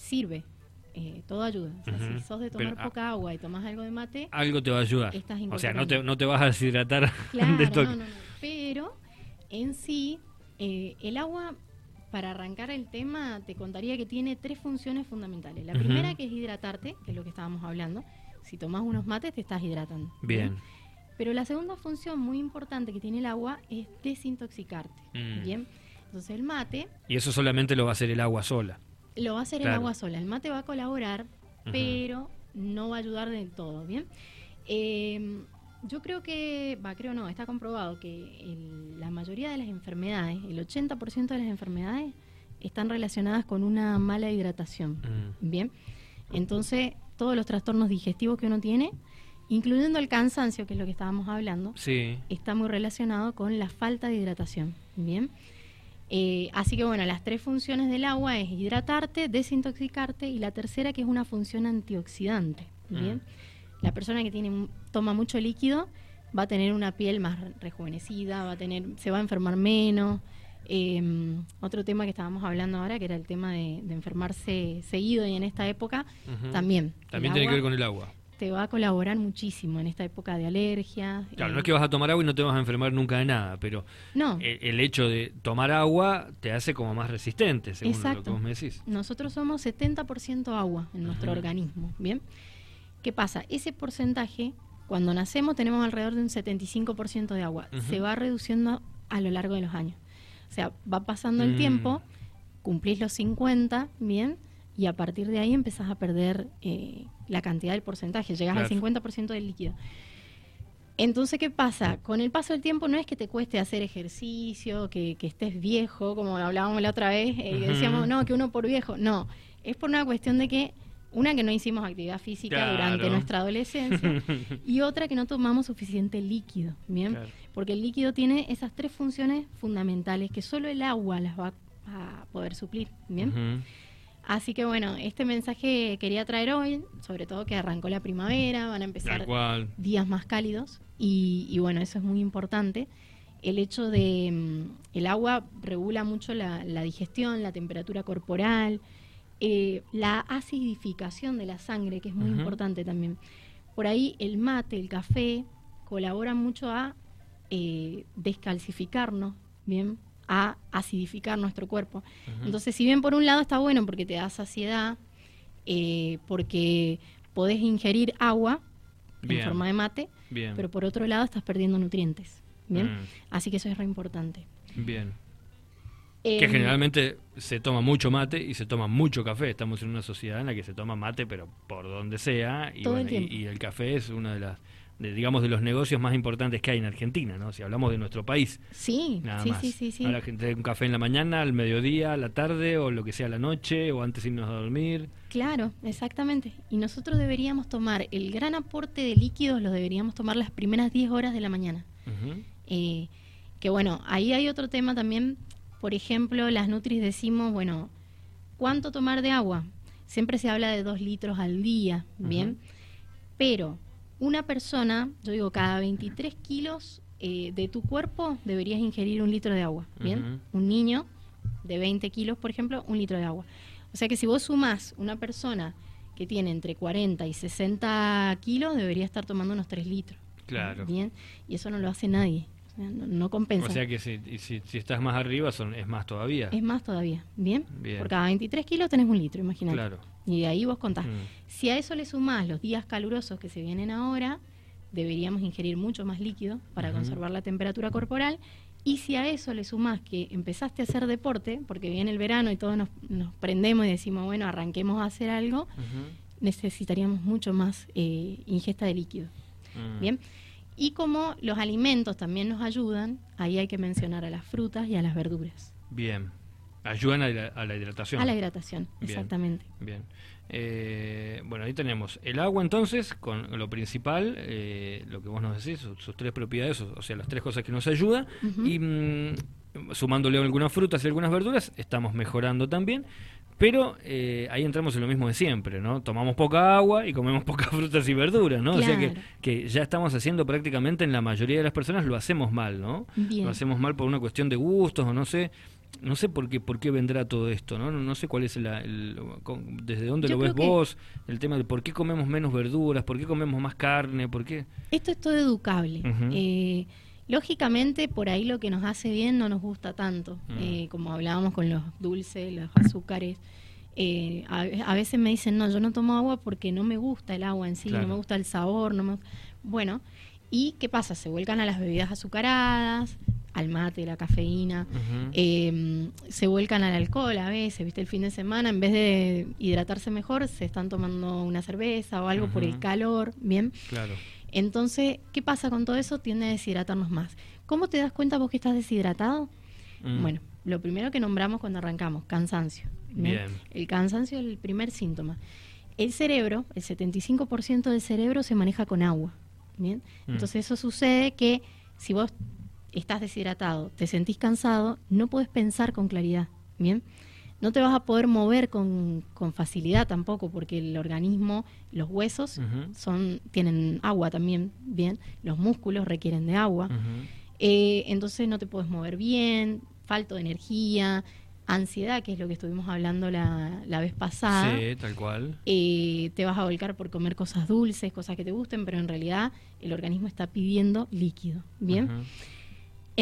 sirve. Eh, todo ayuda. O sea. Si sos de tomar Pero, poca agua y tomas algo de mate, Algo te va a ayudar. Estás O sea, no te, no te vas a deshidratar Claro, de no, toque. no, no. Pero en sí, eh, el agua, para arrancar el tema, te contaría que tiene tres funciones fundamentales. La primera que es hidratarte, que es lo que estábamos hablando. Si tomas unos mates, te estás hidratando. Bien. Pero la segunda función muy importante que tiene el agua es desintoxicarte. Mm. Bien. Entonces el mate Y eso solamente lo va a hacer el agua sola. Lo va a hacer el agua sola. El mate va a colaborar, pero no va a ayudar del todo, ¿bien? Eh, yo creo que, va, creo no, está comprobado que el- la mayoría de las enfermedades, el 80% de las enfermedades, están relacionadas con una mala hidratación, Mm. ¿bien? Entonces, todos los trastornos digestivos que uno tiene, incluyendo el cansancio, que es lo que estábamos hablando, Sí. está muy relacionado con la falta de hidratación. Bien. Eh, así que bueno, las tres funciones del agua es hidratarte, desintoxicarte y la tercera que es una función antioxidante. Bien. Mm. La persona que tiene toma mucho líquido va a tener una piel más re- rejuvenecida, va a tener, se va a enfermar menos. Eh, otro tema que estábamos hablando ahora, que era el tema de, de enfermarse seguido y en esta época, también. También tiene que ver con el agua. Te va a colaborar muchísimo en esta época de alergias. Claro, eh, no es que vas a tomar agua y no te vas a enfermar nunca de nada, pero No, el, el hecho de tomar agua te hace como más resistente, según lo Exacto. que vos me decís. Nosotros somos 70% agua en nuestro organismo, ¿bien? ¿Qué pasa? Ese porcentaje, cuando nacemos tenemos alrededor de un 75% de agua. Se va reduciendo a lo largo de los años. O sea, va pasando el Mm. tiempo, cumplís los 50, ¿bien? Y a partir de ahí empezás a perder eh, la cantidad del porcentaje, llegas al Claro. 50% del líquido. Entonces, ¿qué pasa? Con el paso del tiempo no es que te cueste hacer ejercicio, que, que estés viejo, como hablábamos la otra vez, eh, decíamos, no, que uno por viejo. No, es por una cuestión de que, una, que no hicimos actividad física Claro. durante nuestra adolescencia, y otra, que no tomamos suficiente líquido, ¿bien? Claro. Porque el líquido tiene esas tres funciones fundamentales que solo el agua las va a poder suplir, ¿bien? Ujú. Así que bueno, este mensaje quería traer hoy, sobre todo que arrancó la primavera, van a empezar días más cálidos y, y bueno, eso es muy importante. El hecho de mm, el agua regula mucho la, la digestión, la temperatura corporal, eh, la acidificación de la sangre, que es muy importante también. Por ahí el mate, el café, colaboran mucho a eh, descalcificarnos, bien, a acidificar nuestro cuerpo. Entonces, si bien por un lado está bueno porque te da saciedad, eh, porque podés ingerir agua Bien. en forma de mate, Bien. pero por otro lado estás perdiendo nutrientes. Bien, Mm. así que eso es re importante. Bien. Eh, Que generalmente se toma mucho mate y se toma mucho café. Estamos en una sociedad en la que se toma mate, pero por donde sea. Y, Todo el bueno, y- tiempo. y el café es uno de las, de, digamos, de los negocios más importantes que hay en Argentina, ¿no? Si hablamos de nuestro país, Sí, nada sí, más. sí, sí, sí. Ahora gente un café en la mañana, al mediodía, a la tarde, o lo que sea a la noche, o antes de irnos a dormir. Claro, exactamente. Y nosotros deberíamos tomar el gran aporte de líquidos, lo deberíamos tomar las primeras 10 horas de la mañana. Eh, que bueno, ahí hay otro tema también. Por ejemplo, las Nutris decimos, bueno, ¿cuánto tomar de agua? Siempre se habla de 2 litros al día, ¿bien? Pero una persona, yo digo, cada 23 kilos eh, de tu cuerpo deberías ingerir un litro de agua, ¿bien? Un niño de 20 kilos, por ejemplo, un litro de agua. O sea que si vos sumás una persona que tiene entre 40 y 60 kilos, debería estar tomando unos 3 litros. Claro. Bien, y eso no lo hace nadie. No, no compensa. O sea que si, si, si estás más arriba son, es más todavía. es más todavía. Bien. Bien. Por cada 23 kilos tenés un litro, imagínate. Claro. Y de ahí vos contás. Mm. Si a eso le sumás los días calurosos que se vienen ahora, deberíamos ingerir mucho más líquido para conservar la temperatura corporal. Y si a eso le sumás que empezaste a hacer deporte, porque viene el verano y todos nos, nos prendemos y decimos, bueno, arranquemos a hacer algo, necesitaríamos mucho más eh, ingesta de líquido. Mm. Bien. Y como los alimentos también nos ayudan, ahí hay que mencionar a las frutas y a las verduras. Bien. Ayudan a la, a la hidratación. A la hidratación, Bien. exactamente. Bien. Eh, bueno, ahí tenemos el agua entonces, con lo principal, eh, lo que vos nos decís, sus, sus tres propiedades, o, sea, las tres cosas que nos ayudan, Ujú. y mm, sumándole algunas frutas y algunas verduras, estamos mejorando también, pero eh, ahí entramos en lo mismo de siempre, ¿no? Tomamos poca agua y comemos pocas frutas y verduras, ¿no? O sea que, Claro. que ya estamos haciendo prácticamente en la mayoría de las personas, lo hacemos mal, ¿no? Bien. Lo hacemos mal por una cuestión de gustos o no sé. No sé por qué, por qué vendrá todo esto, ¿no? No, sé cuál es la, el, desde dónde Yo lo ves vos, el tema de por qué comemos menos verduras, por qué comemos más carne, por qué... Esto es todo educable. Eh, lógicamente, por ahí lo que nos hace bien no nos gusta tanto. Mm. Eh, como hablábamos con los dulces, los azúcares. Eh, a, a veces me dicen, no, yo no tomo agua porque no me gusta el agua en sí, Claro. no me gusta el sabor. no me... Bueno, ¿y qué pasa? Se vuelcan a las bebidas azucaradas, al mate, la cafeína. Eh, se vuelcan al alcohol a veces, ¿viste? El fin de semana, en vez de hidratarse mejor, se están tomando una cerveza o algo por el calor, ¿bien? Claro. Entonces, ¿qué pasa con todo eso? Tiende a deshidratarnos más. ¿Cómo te das cuenta vos que estás deshidratado? Mm. Bueno, lo primero que nombramos cuando arrancamos, cansancio. Bien. El cansancio es el primer síntoma. El cerebro, el 75% del cerebro se maneja con agua. ¿bien? Mm. Entonces eso sucede que si vos estás deshidratado, te sentís cansado, no podés pensar con claridad. ¿bien? No te vas a poder mover con, con facilidad tampoco, porque el organismo, los huesos, son, tienen agua también, bien, los músculos requieren de agua. Eh, entonces no te puedes mover bien, falta de energía, ansiedad, que es lo que estuvimos hablando la, la vez pasada, Sí, tal cual. Eh, te vas a volcar por comer cosas dulces, cosas que te gusten, pero en realidad el organismo está pidiendo líquido, bien.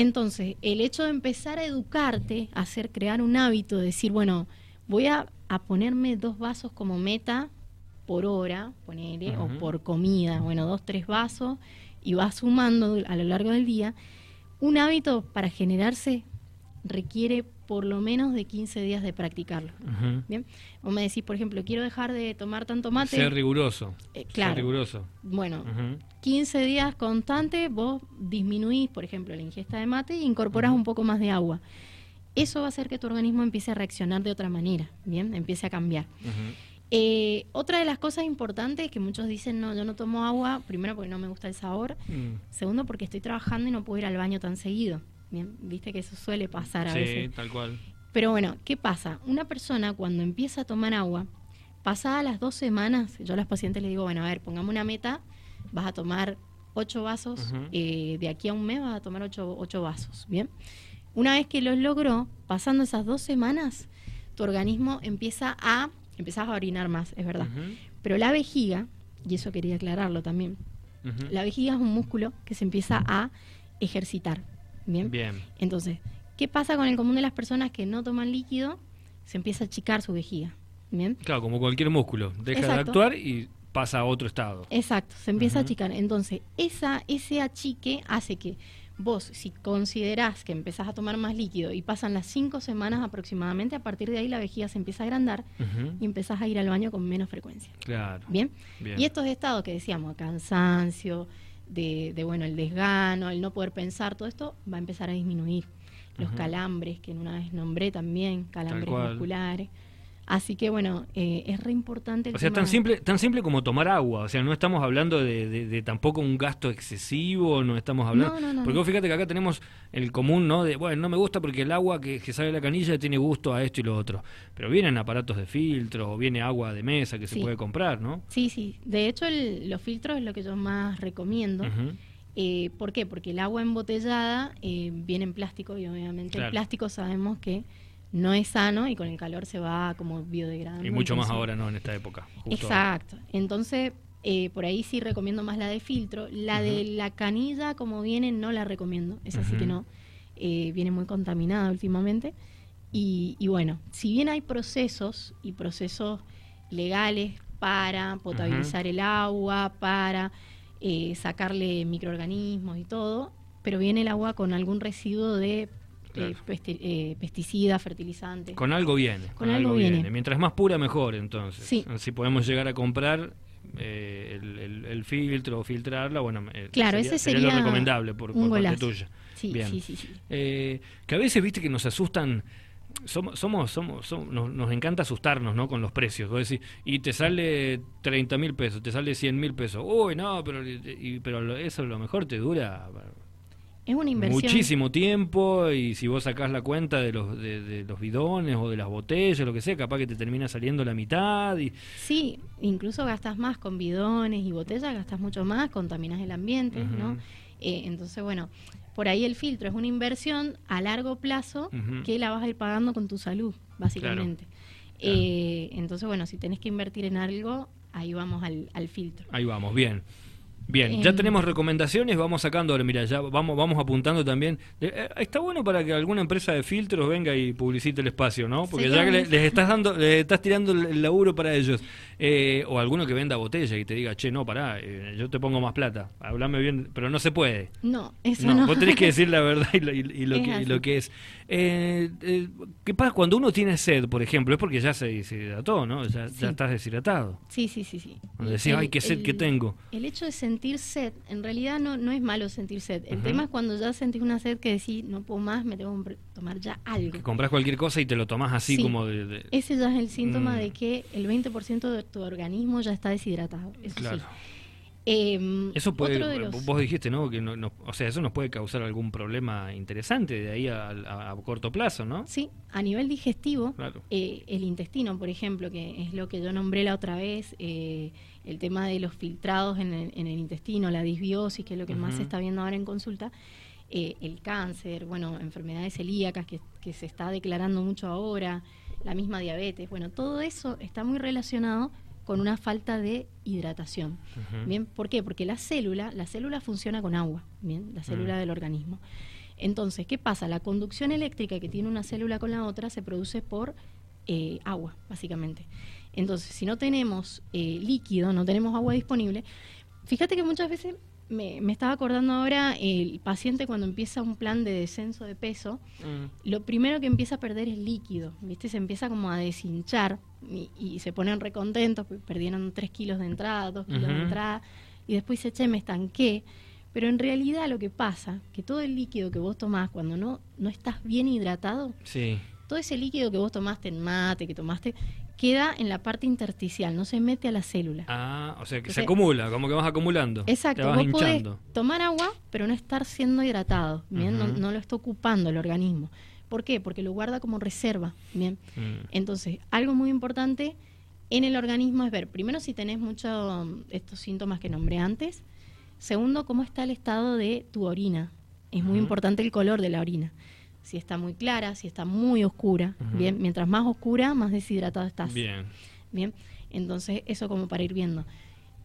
Entonces, el hecho de empezar a educarte, a hacer crear un hábito, de decir, bueno, voy a, a ponerme dos vasos como meta por hora, ponele, o por comida, bueno, dos, tres vasos, y vas sumando a lo largo del día. Un hábito para generarse requiere por lo menos de 15 días de practicarlo. Bien, vos me decís, por ejemplo, quiero dejar de tomar tanto mate. Ser riguroso. Eh, Ser claro. riguroso. Bueno, Ujú. 15 días constante, vos disminuís, por ejemplo, la ingesta de mate y incorporás Ujú. un poco más de agua. Eso va a hacer que tu organismo empiece a reaccionar de otra manera, ¿bien? Empiece a cambiar. Eh, otra de las cosas importantes que muchos dicen, no, yo no tomo agua, primero porque no me gusta el sabor, Mm. segundo porque estoy trabajando y no puedo ir al baño tan seguido, ¿bien? Viste que eso suele pasar a Sí, veces. tal cual. Pero bueno, ¿qué pasa? Una persona cuando empieza a tomar agua, pasadas las dos semanas, yo a los pacientes les digo, bueno, a ver, pongamos una meta, vas a tomar ocho vasos, eh, de aquí a un mes vas a tomar ocho, ocho vasos, ¿bien? Una vez que los logró, pasando esas dos semanas, tu organismo empieza a, empezás a orinar más, es verdad. Pero la vejiga, y eso quería aclararlo también, la vejiga es un músculo que se empieza a ejercitar, ¿bien? Bien. Entonces, ¿qué pasa con el común de las personas que no toman líquido? Se empieza a achicar su vejiga. ¿Bien? Claro, como cualquier músculo. Deja de actuar y pasa a otro estado. Exacto, se empieza a achicar. Entonces, esa, ese achique hace que vos, si considerás que empezás a tomar más líquido y pasan las cinco semanas aproximadamente, a partir de ahí la vejiga se empieza a agrandar y empezás a ir al baño con menos frecuencia. Claro. ¿Bien? Bien. Y estos estados que decíamos, cansancio, de, de, bueno, el desgano, el no poder pensar, todo esto va a empezar a disminuir. Los calambres, que en una vez nombré también, calambres musculares. Así que bueno, eh, es re importante el O sea, tema- tan simple, tan simple como tomar agua. O sea, no estamos hablando de, de- de tampoco un gasto excesivo, no estamos hablando. No, no, no, porque vos fíjate que acá tenemos el común, ¿no? De, bueno, no me gusta porque el agua que, que sale de la canilla tiene gusto a esto y lo otro. Pero vienen aparatos de filtro, o viene agua de mesa que se puede comprar, ¿no? Sí, sí. De hecho, el- los filtros es lo que yo más recomiendo. Eh, ¿Por qué? Porque el agua embotellada eh, viene en plástico y obviamente Claro. el plástico sabemos que no es sano y con el calor se va como biodegradando. Y mucho más ahora, ¿no? En esta época. justo Exacto. Entonces, eh, por ahí sí recomiendo más la de filtro. La de la canilla, como viene, no la recomiendo. Es así que no. Eh, viene muy contaminada últimamente. Y, y bueno, si bien hay procesos y procesos legales para potabilizar el agua, para eh, sacarle microorganismos y todo, pero viene el agua con algún residuo de Claro. pesti- eh, pesticidas, fertilizantes. Con algo viene. Con algo viene. Mientras más pura, mejor, entonces. Sí. Si podemos llegar a comprar eh, el, el- el filtro o filtrarla, bueno, eh, Claro, ese lo sería recomendable por, un por parte tuya. Sí, Bien. sí, sí, sí. Eh, que a veces, viste, que nos asustan. Somos, somos, somos, somos- nos, nos encanta asustarnos, ¿no? Con los precios. Vos decís, y te sale 30 mil pesos, te sale 100 mil pesos. Uy, no, pero, y- pero lo- eso a lo mejor te dura Es una inversión. muchísimo tiempo y si vos sacás la cuenta de los, de, de los bidones o de las botellas, lo que sea, capaz que te termina saliendo la mitad y Sí, incluso gastas más con bidones y botellas, gastas mucho más, contaminas el ambiente. ¿no? Eh, entonces, bueno, por ahí el filtro es una inversión a largo plazo que la vas a ir pagando con tu salud, básicamente. Eh, entonces, bueno, si tenés que invertir en algo, ahí vamos al, al filtro. Ahí vamos, bien. Bien, ya Em. tenemos recomendaciones, vamos sacando, ahora, mira, ya vamos, vamos apuntando también. Eh, está bueno para que alguna empresa de filtros venga y publicite el espacio, ¿no? Porque ya que le- buenísimo. les estás dando, les estás tirando el, laburo para ellos. Eh, o alguno que venda botella y te diga, che, no, pará, eh, yo te pongo más plata, hablame bien, pero no se puede. No, eso No, no. vos tenés que decir la verdad y lo, y- y lo Es que, y lo que es. ¿Qué pasa cuando uno tiene sed, por ejemplo? Es porque ya se deshidrató, ¿no? Ya, estás deshidratado. Sí, sí, sí, sí. Decís, ay, qué sed que el- tengo. El hecho de sentir sed, en realidad no, no es malo sentir sed. El tema es cuando ya sentís una sed que decís, no puedo más, me tengo que tomar ya algo. Que compras cualquier cosa y te lo tomás así Sí. como de... de- Ese ya es el síntoma Mm. de que el 20% de tu organismo ya está deshidratado. Eso Claro. sí. Em, Eso puede, los- vos dijiste, ¿no? Que no, no- o sea, eso nos puede causar algún problema interesante de ahí a, a- a corto plazo, ¿no? Sí, a nivel digestivo, Claro. eh, el intestino, por ejemplo, que es lo que yo nombré la otra vez, eh, el tema de los filtrados en el, en el intestino, la disbiosis, que es lo que más se está viendo ahora en consulta, eh, el cáncer, bueno, enfermedades celíacas que, que se está declarando mucho ahora, la misma diabetes, bueno, todo eso está muy relacionado con una falta de hidratación. Bien, ¿por qué? Porque la célula, la célula funciona con agua, bien, la célula Mm. del organismo. Entonces, ¿qué pasa? La conducción eléctrica que tiene una célula con la otra se produce por eh, agua, básicamente. Entonces, si no tenemos eh, líquido, no tenemos agua disponible, fíjate que muchas veces me, me estaba acordando ahora el paciente cuando empieza un plan de descenso de peso, Mm. lo primero que empieza a perder es líquido, ¿viste? Se empieza como a deshinchar y, y se ponen recontentos, porque perdieron 3 kilos de entrada, 2 kilos de entrada, y después dice, che, me estanqué. Pero en realidad lo que pasa, que todo el líquido que vos tomás cuando no, no estás bien hidratado, Sí. todo ese líquido que vos tomaste en mate, que tomaste, queda en la parte intersticial, no se mete a la célula. Ah, o sea, que se acumula, como que vas acumulando. Exacto, Te vas vos hinchando. podés tomar agua, pero no estar siendo hidratado, ¿bien? No- lo está ocupando el organismo. ¿Por qué? Porque lo guarda como reserva, ¿bien? Mm. Entonces, algo muy importante en el organismo es ver, primero, si tenés muchos estos síntomas que nombré antes. Segundo, cómo está el estado de tu orina. Es muy importante el color de la orina. Si está muy clara, si está muy oscura. Bien, mientras más oscura, más deshidratado estás. Bien. Bien, entonces eso como para ir viendo.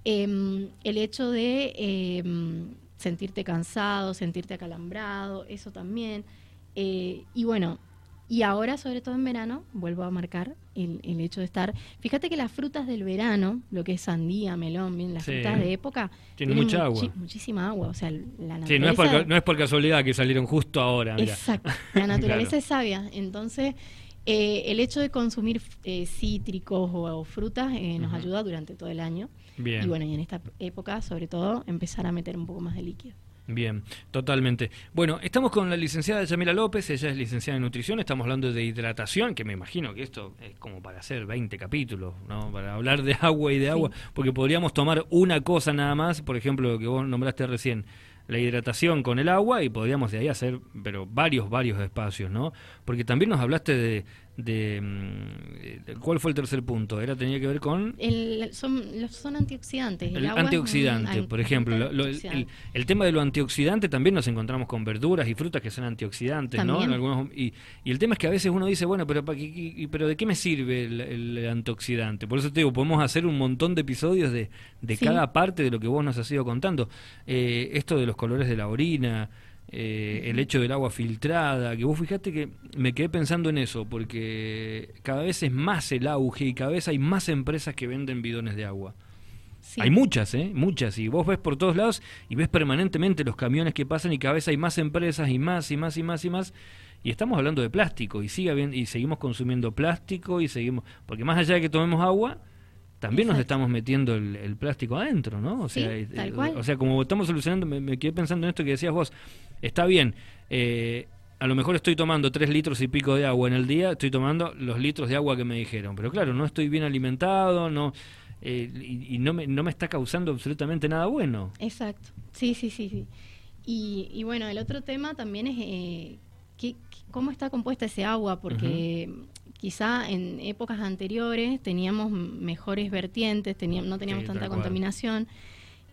Em, el hecho de em, sentirte cansado, sentirte acalambrado, eso también. Eh, y bueno, y ahora sobre todo en verano, vuelvo a marcar el, el hecho de estar... Fíjate que las frutas del verano, lo que es sandía, melón, bien, las Sí. frutas de época... Tienen mucha agua. Muchísima agua, o sea, la naturaleza... Sí, no es, por, no es por casualidad que salieron justo ahora. Exacto. La naturaleza Claro. es sabia. Entonces, eh, el hecho de consumir eh, cítricos o, o frutas eh, nos ayuda durante todo el año. Bien. Y bueno, y en esta época, sobre todo, empezar a meter un poco más de líquido. Bien, totalmente. Bueno, estamos con la licenciada Yamila López, ella es licenciada en nutrición, estamos hablando de hidratación, que me imagino que esto es como para hacer 20 capítulos, ¿no? Para hablar de agua y de Sí. agua, porque podríamos tomar una cosa nada más, por ejemplo, lo que vos nombraste recién, la hidratación con el agua y podríamos de ahí hacer, pero varios, varios espacios, ¿no? Porque también nos hablaste de, de, mm, de- ¿cuál fue el tercer punto? Era tenía que ver con El, son, los, son antioxidantes. El, el agua es un antioxidante, an- por ejemplo. Lo- lo- el, tema de lo antioxidante también nos encontramos con verduras y frutas que son antioxidantes, ¿no? En algunos, y, y el tema es que a veces uno dice, bueno, pero, ¿para qué- y- pero ¿de qué me sirve el, el antioxidante? Por eso te digo, podemos hacer un montón de episodios de, de Sí. cada parte de lo que vos nos has ido contando. Eh, esto de los colores de la orina. Eh, el hecho del agua filtrada, que vos fijate que me quedé pensando en eso, porque cada vez es más el auge y cada vez hay más empresas que venden bidones de agua. Sí. Hay muchas, ¿eh? Muchas. Y vos ves por todos lados y ves permanentemente los camiones que pasan y cada vez hay más empresas y más y más y más y más. Y estamos hablando de plástico y sigue y seguimos consumiendo plástico y seguimos porque más allá de que tomemos agua, también nos estamos metiendo el, el plástico adentro, ¿no? O sea, tal eh, cual. o sea, como estamos solucionando, me, me quedé pensando en esto que decías vos. Está bien, eh, a lo mejor estoy tomando tres litros y pico de agua en el día, estoy tomando los litros de agua que me dijeron, pero claro, no estoy bien alimentado, no eh, y, y no, me, no me está causando absolutamente nada bueno. Exacto. Sí, sí, sí, sí. Y, y bueno, el otro tema también es eh, qué- cómo está compuesta ese agua, porque quizá en épocas anteriores teníamos mejores vertientes, teníamos, no teníamos Sí, tanta cual.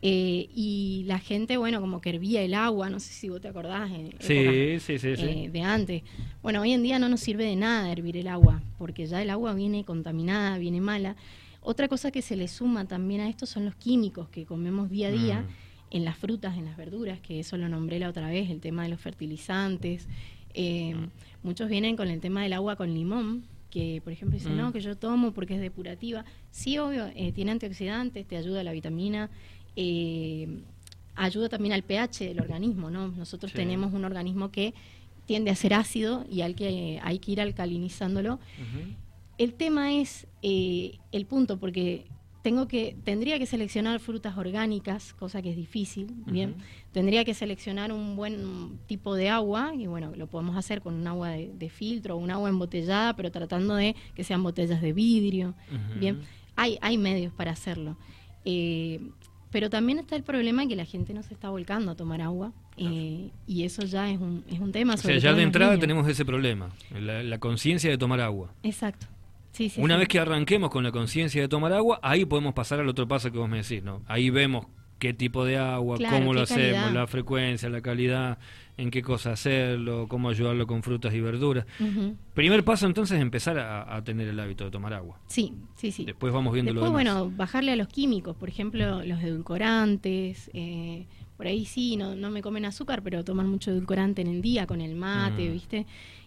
Eh, y la gente, bueno, como que hervía el agua, no sé si vos te acordás. En sí, épocas, sí, sí, sí. eh, de antes. Bueno, hoy en día no nos sirve de nada hervir el agua, porque ya el agua viene contaminada, viene mala. Otra cosa que se le suma también a esto son los químicos que comemos día a día Mm. en las frutas, en las verduras, que eso lo nombré la otra vez, el tema de los fertilizantes. Eh, Mm. Muchos vienen con el tema del agua con limón, que por ejemplo dicen, Mm. no, que yo tomo porque es depurativa. Sí, obvio, eh, tiene antioxidantes, te ayuda la vitamina, eh, ayuda también al pH del organismo, ¿no? Nosotros Sí. tenemos un organismo que tiende a ser ácido y al que hay que ir alcalinizándolo. El tema es eh, el punto, porque tengo que, tendría que seleccionar frutas orgánicas, cosa que es difícil, bien. Tendría que seleccionar un buen tipo de agua, y bueno, lo podemos hacer con un agua de, de filtro o un agua embotellada, pero tratando de que sean botellas de vidrio, bien. Hay, hay medios para hacerlo. Eh, pero también está el problema que la gente no se está volcando a tomar agua, eh, y eso ya es un, es un tema. O sea, sobre ya de entrada niños. tenemos ese problema, la, la conciencia de tomar agua. Exacto. Sí, sí, Una sí. vez que arranquemos con la conciencia de tomar agua, ahí podemos pasar al otro paso que vos me decís, ¿no? Ahí vemos qué tipo de agua, Claro, cómo lo hacemos, la frecuencia, la calidad, en qué cosa hacerlo, cómo ayudarlo con frutas y verduras. Primer paso entonces es empezar a, a tener el hábito de tomar agua. Sí, sí, sí. Después vamos viendo Después, lo demás. bueno, bajarle a los químicos, por ejemplo, los edulcorantes. eh, por ahí sí, no, no me comen azúcar, pero toman mucho edulcorante en el día con el mate, Mm. ¿viste?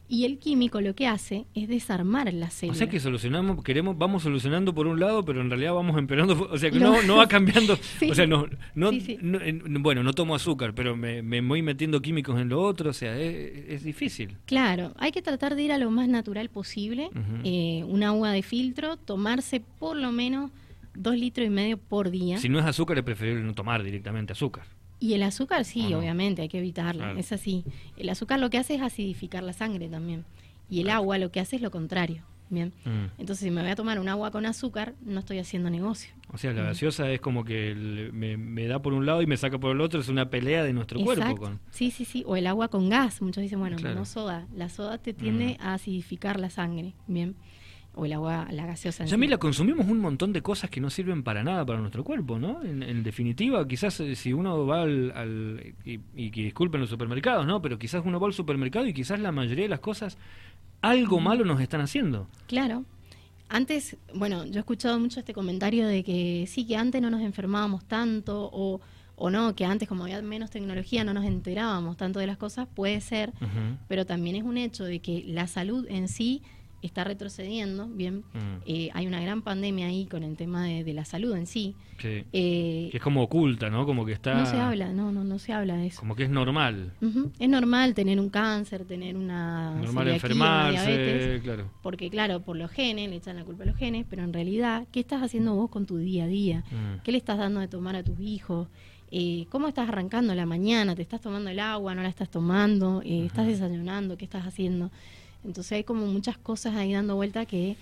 Y el químico lo que hace es desarmar la O célula. sea que solucionamos, queremos, vamos solucionando por un lado, pero en realidad vamos empeorando, o sea que No. no, va cambiando, Sí. o sea, no, no, Sí, sí. no- en- bueno, no tomo azúcar, pero me, me voy metiendo químicos en lo otro, o sea, es, es difícil. Claro, hay que tratar de ir a lo más natural posible. Ujú. eh, un agua de filtro, tomarse por lo menos dos litros y medio por día. Si no es azúcar, es preferible no tomar directamente azúcar. Y el azúcar, sí, obviamente, hay que evitarlo, Claro. es así. El azúcar lo que hace es acidificar la sangre también. Y el Claro. agua lo que hace es lo contrario. Bien. Mm. Entonces, si me voy a tomar un agua con azúcar, no estoy haciendo negocio. O sea, la Mm. gaseosa es como que me, me da por un lado y me saca por el otro, es una pelea de nuestro cuerpo. Con... Sí, sí, sí. O el agua con gas. Muchos dicen, bueno, Claro. no soda. La soda te tiende Mm. a acidificar la sangre. Bien. O el agua, la gaseosa. en sí. Yamila, consumimos un montón de cosas que no sirven para nada para nuestro cuerpo, ¿no? En, en definitiva, quizás eh, si uno va al, al- y, y que disculpen los supermercados, ¿no? Pero quizás uno va al supermercado y quizás la mayoría de las cosas algo malo nos están haciendo. Claro. Antes, bueno, yo he escuchado mucho este comentario de que sí, que antes no nos enfermábamos tanto o, o no, que antes como había menos tecnología no nos enterábamos tanto de las cosas, puede ser, pero también es un hecho de que la salud en sí está retrocediendo, bien, Mm, eh, hay una gran pandemia ahí con el tema de, de la salud en sí. sí. Eh, Que es como oculta, ¿no? Como que está... no se habla, no, no, no se habla de eso. Como que es normal. Es normal tener un cáncer, tener una Normal una diabetes, enfermarse, claro. porque claro, por los genes, le echan la culpa a los genes, pero en realidad, ¿qué estás haciendo vos con tu día a día? Mm. ¿Qué le estás dando de tomar a tus hijos? Eh, ¿Cómo estás arrancando la mañana? ¿Te estás tomando el agua? ¿No la estás tomando? Eh, ¿Estás desayunando? ¿Qué estás haciendo? Entonces hay como muchas cosas ahí dando vuelta que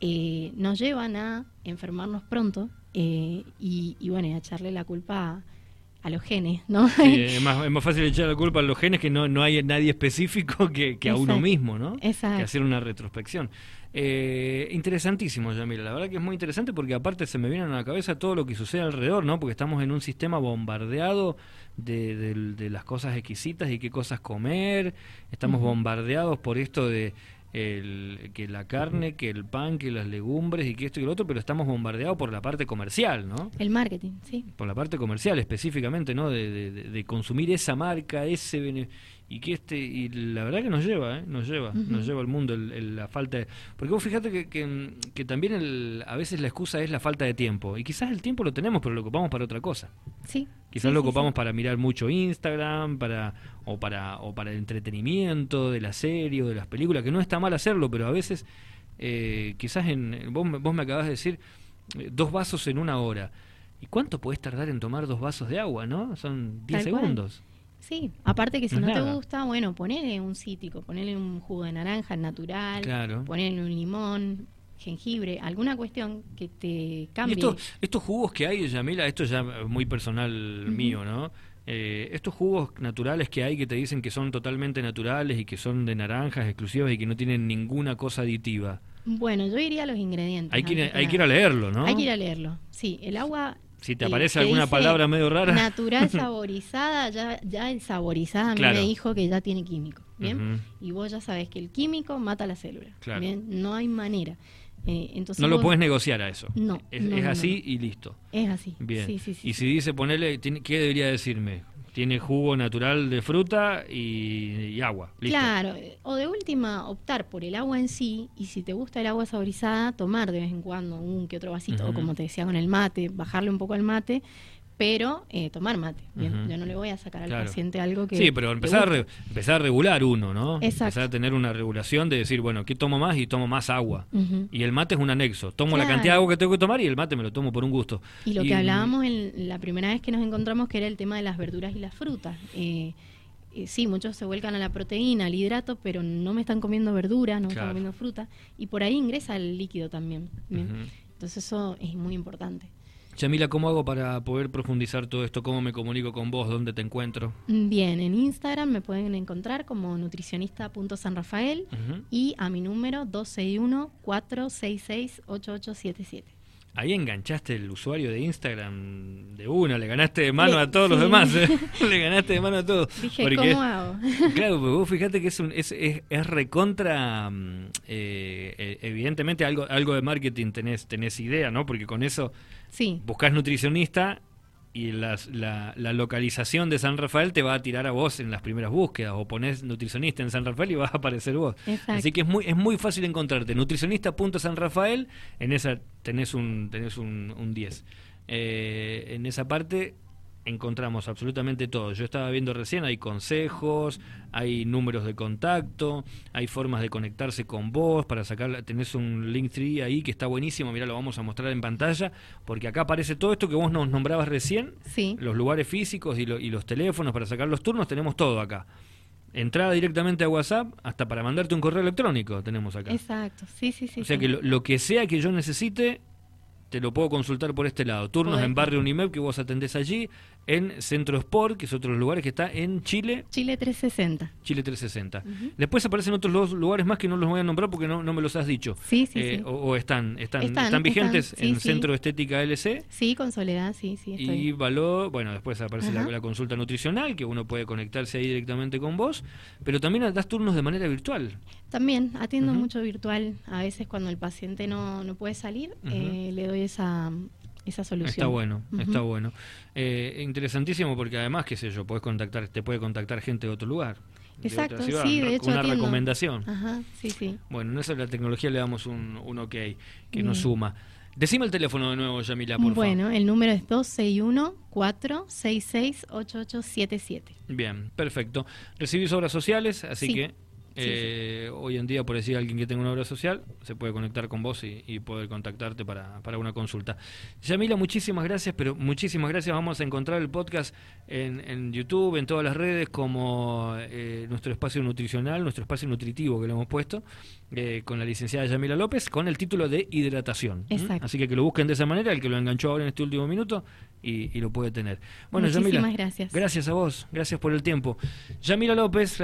eh, nos llevan a enfermarnos pronto eh, y, y bueno, y a echarle la culpa a, a los genes, ¿no? Sí, es, más, es más fácil echar la culpa a los genes que no, no hay nadie específico que, que a uno mismo, ¿no? Exacto. Que hacer una retrospección. Eh, interesantísimo, Yamila. La verdad que es muy interesante porque aparte se me viene a la cabeza todo lo que sucede alrededor, ¿no? Porque estamos en un sistema bombardeado de, de- de las cosas exquisitas y qué cosas comer. Estamos bombardeados por esto de el- que la carne, que el pan, que las legumbres y que esto y lo otro, pero estamos bombardeados por la parte comercial, ¿no? El marketing, sí. por la parte comercial específicamente, ¿no? De, de- consumir esa marca, ese y que este y la verdad que nos lleva, ¿eh? Nos lleva, nos lleva al mundo el- el- la falta de porque vos fíjate que, que, que también el- a veces la excusa es la falta de tiempo y quizás el tiempo lo tenemos pero lo ocupamos para otra cosa. Sí. Quizás sí, lo ocupamos sí. para mirar mucho Instagram, para o para o para el entretenimiento de la serie o de las películas, que no está mal hacerlo, pero a veces eh, quizás en vos, me- vos me acabas de decir eh, dos vasos en una hora. ¿Y cuánto podés tardar en tomar dos vasos de agua, no? Son 10 Tal cual. segundos. Sí, aparte que si No te gusta, bueno, ponele un cítrico, ponele un jugo de naranja natural, Claro. ponele un limón, jengibre, alguna cuestión que te cambie. estos, estos jugos que hay, Yamila, esto ya es muy personal mío, ¿no? Eh, estos jugos naturales que hay que te dicen que son totalmente naturales y que son de naranjas exclusivas y que no tienen ninguna cosa aditiva. Bueno, yo iría a los ingredientes. Hay que, ir- antes hay que ir a leerlo, ¿no? Hay que ir a leerlo. Sí, el agua Si te aparece alguna palabra medio rara. Natural saborizada, ya, ya el saborizada a mí me dijo que ya tiene químico. Bien. Y vos ya sabés que el químico mata la célula. Claro. Bien. No hay manera. Eh, entonces no lo puedes negociar a eso. No, Es, no, es no, así no. y listo. Es así. Bien. Sí, sí, sí. y si dice ponerle, tiene- ¿qué debería decirme? Tiene jugo natural de fruta y, y agua. Listo. Claro, eh, o de última optar por el agua en sí y si te gusta el agua saborizada, tomar de vez en cuando un que otro vasito, o como te decía con el mate, bajarle un poco al mate, pero eh, tomar mate. Bien, yo no le voy a sacar al Claro. paciente algo que... Sí, pero empezar a, re- empezar a regular uno, ¿no? Exacto. Empezar a tener una regulación de decir, bueno, ¿qué tomo más? Y tomo más agua. Y el mate es un anexo. Tomo la cantidad de agua que tengo que tomar y el mate me lo tomo por un gusto. Y lo que hablábamos en la primera vez que nos encontramos, que era el tema de las verduras y las frutas. Eh, eh, sí, muchos se vuelcan a la proteína, al hidrato, pero no me están comiendo verduras, no me Claro. están comiendo fruta. Y por ahí ingresa el líquido también. Entonces eso es muy importante. Yamila, ¿cómo hago para poder profundizar todo esto? ¿Cómo me comunico con vos? ¿Dónde te encuentro? Bien, en Instagram me pueden encontrar como nutricionista.sanrafael Ujú. y a mi número 261-466-8877. Ahí enganchaste el usuario de Instagram de una, le ganaste de mano Le- a todos los demás, ¿eh? le ganaste de mano a todos. Dije, Porque- ¿cómo hago? Claro, porque vos fíjate que es, un, es, es, es recontra, mm, eh, eh, evidentemente algo, algo de marketing tenés, tenés idea, ¿no? Porque con eso sí, buscas nutricionista y las- la, la localización de San Rafael te va a tirar a vos en las primeras búsquedas o pones nutricionista en San Rafael y vas a aparecer vos. Exacto. Así que es muy, es muy fácil encontrarte. Nutricionista.sanrafael, en esa tenés un, tenés un, un 10. Eh, en esa parte encontramos absolutamente todo. Yo estaba viendo recién, hay consejos, hay números de contacto, hay formas de conectarse con vos para sacar, tenés un Linktree ahí que está buenísimo, mira, lo vamos a mostrar en pantalla, porque acá aparece todo esto que vos nos nombrabas recién, sí. los lugares físicos y, lo- y los teléfonos para sacar los turnos, tenemos todo acá. Entrada directamente a WhatsApp, hasta para mandarte un correo electrónico tenemos acá. Exacto, sí, sí, sí. o sea sí. que lo, lo que sea que yo necesite, te lo puedo consultar por este lado. Turnos Podés. en Barrio Unimep que vos atendés allí, en Centro Sport, que es otro de los lugares que está en Chile, Chile 360. Chile 360. Ujú. Después aparecen otros los lugares más que no los voy a nombrar porque no, no me los has dicho. Sí, sí, Eh, sí. O, o están, están, Están, están vigentes están, sí, en sí. Centro Estética LC. Sí, con Soledad, sí, sí, estoy. Y valor, bueno, después aparece la, consulta nutricional, que uno puede conectarse ahí directamente con vos, pero también das turnos de manera virtual. También atiendo mucho virtual. A veces cuando el paciente no, no puede salir, eh, le doy esa, esa solución. Está bueno, está bueno. Eh, interesantísimo porque además, qué sé yo, podés contactar, te puede contactar gente de otro lugar. Exacto, ciudad, sí, de hecho Una atiendo. recomendación. Ajá, sí, sí. Bueno, en eso la tecnología le damos un, un ok, que nos suma. Decime el teléfono de nuevo, Yamila, por favor. Bueno, el número es 261-466-8877. Bien, perfecto. Recibís obras sociales, así Sí. que Sí, eh, hoy en día, por decir alguien que tenga una obra social, se puede conectar con vos y, y poder contactarte para, para una consulta. Yamila, muchísimas gracias, pero muchísimas gracias. Vamos a encontrar el podcast en, en YouTube, en todas las redes, como eh, nuestro espacio nutricional, nuestro espacio nutritivo que lo hemos puesto, eh, con la licenciada Yamila López, con el título de hidratación. Exacto. Así que que lo busquen de esa manera, el que lo enganchó ahora en este último minuto, y, y lo puede tener. Bueno, Muchísimas Yamila, gracias. Gracias a vos, gracias por el tiempo. Yamila López,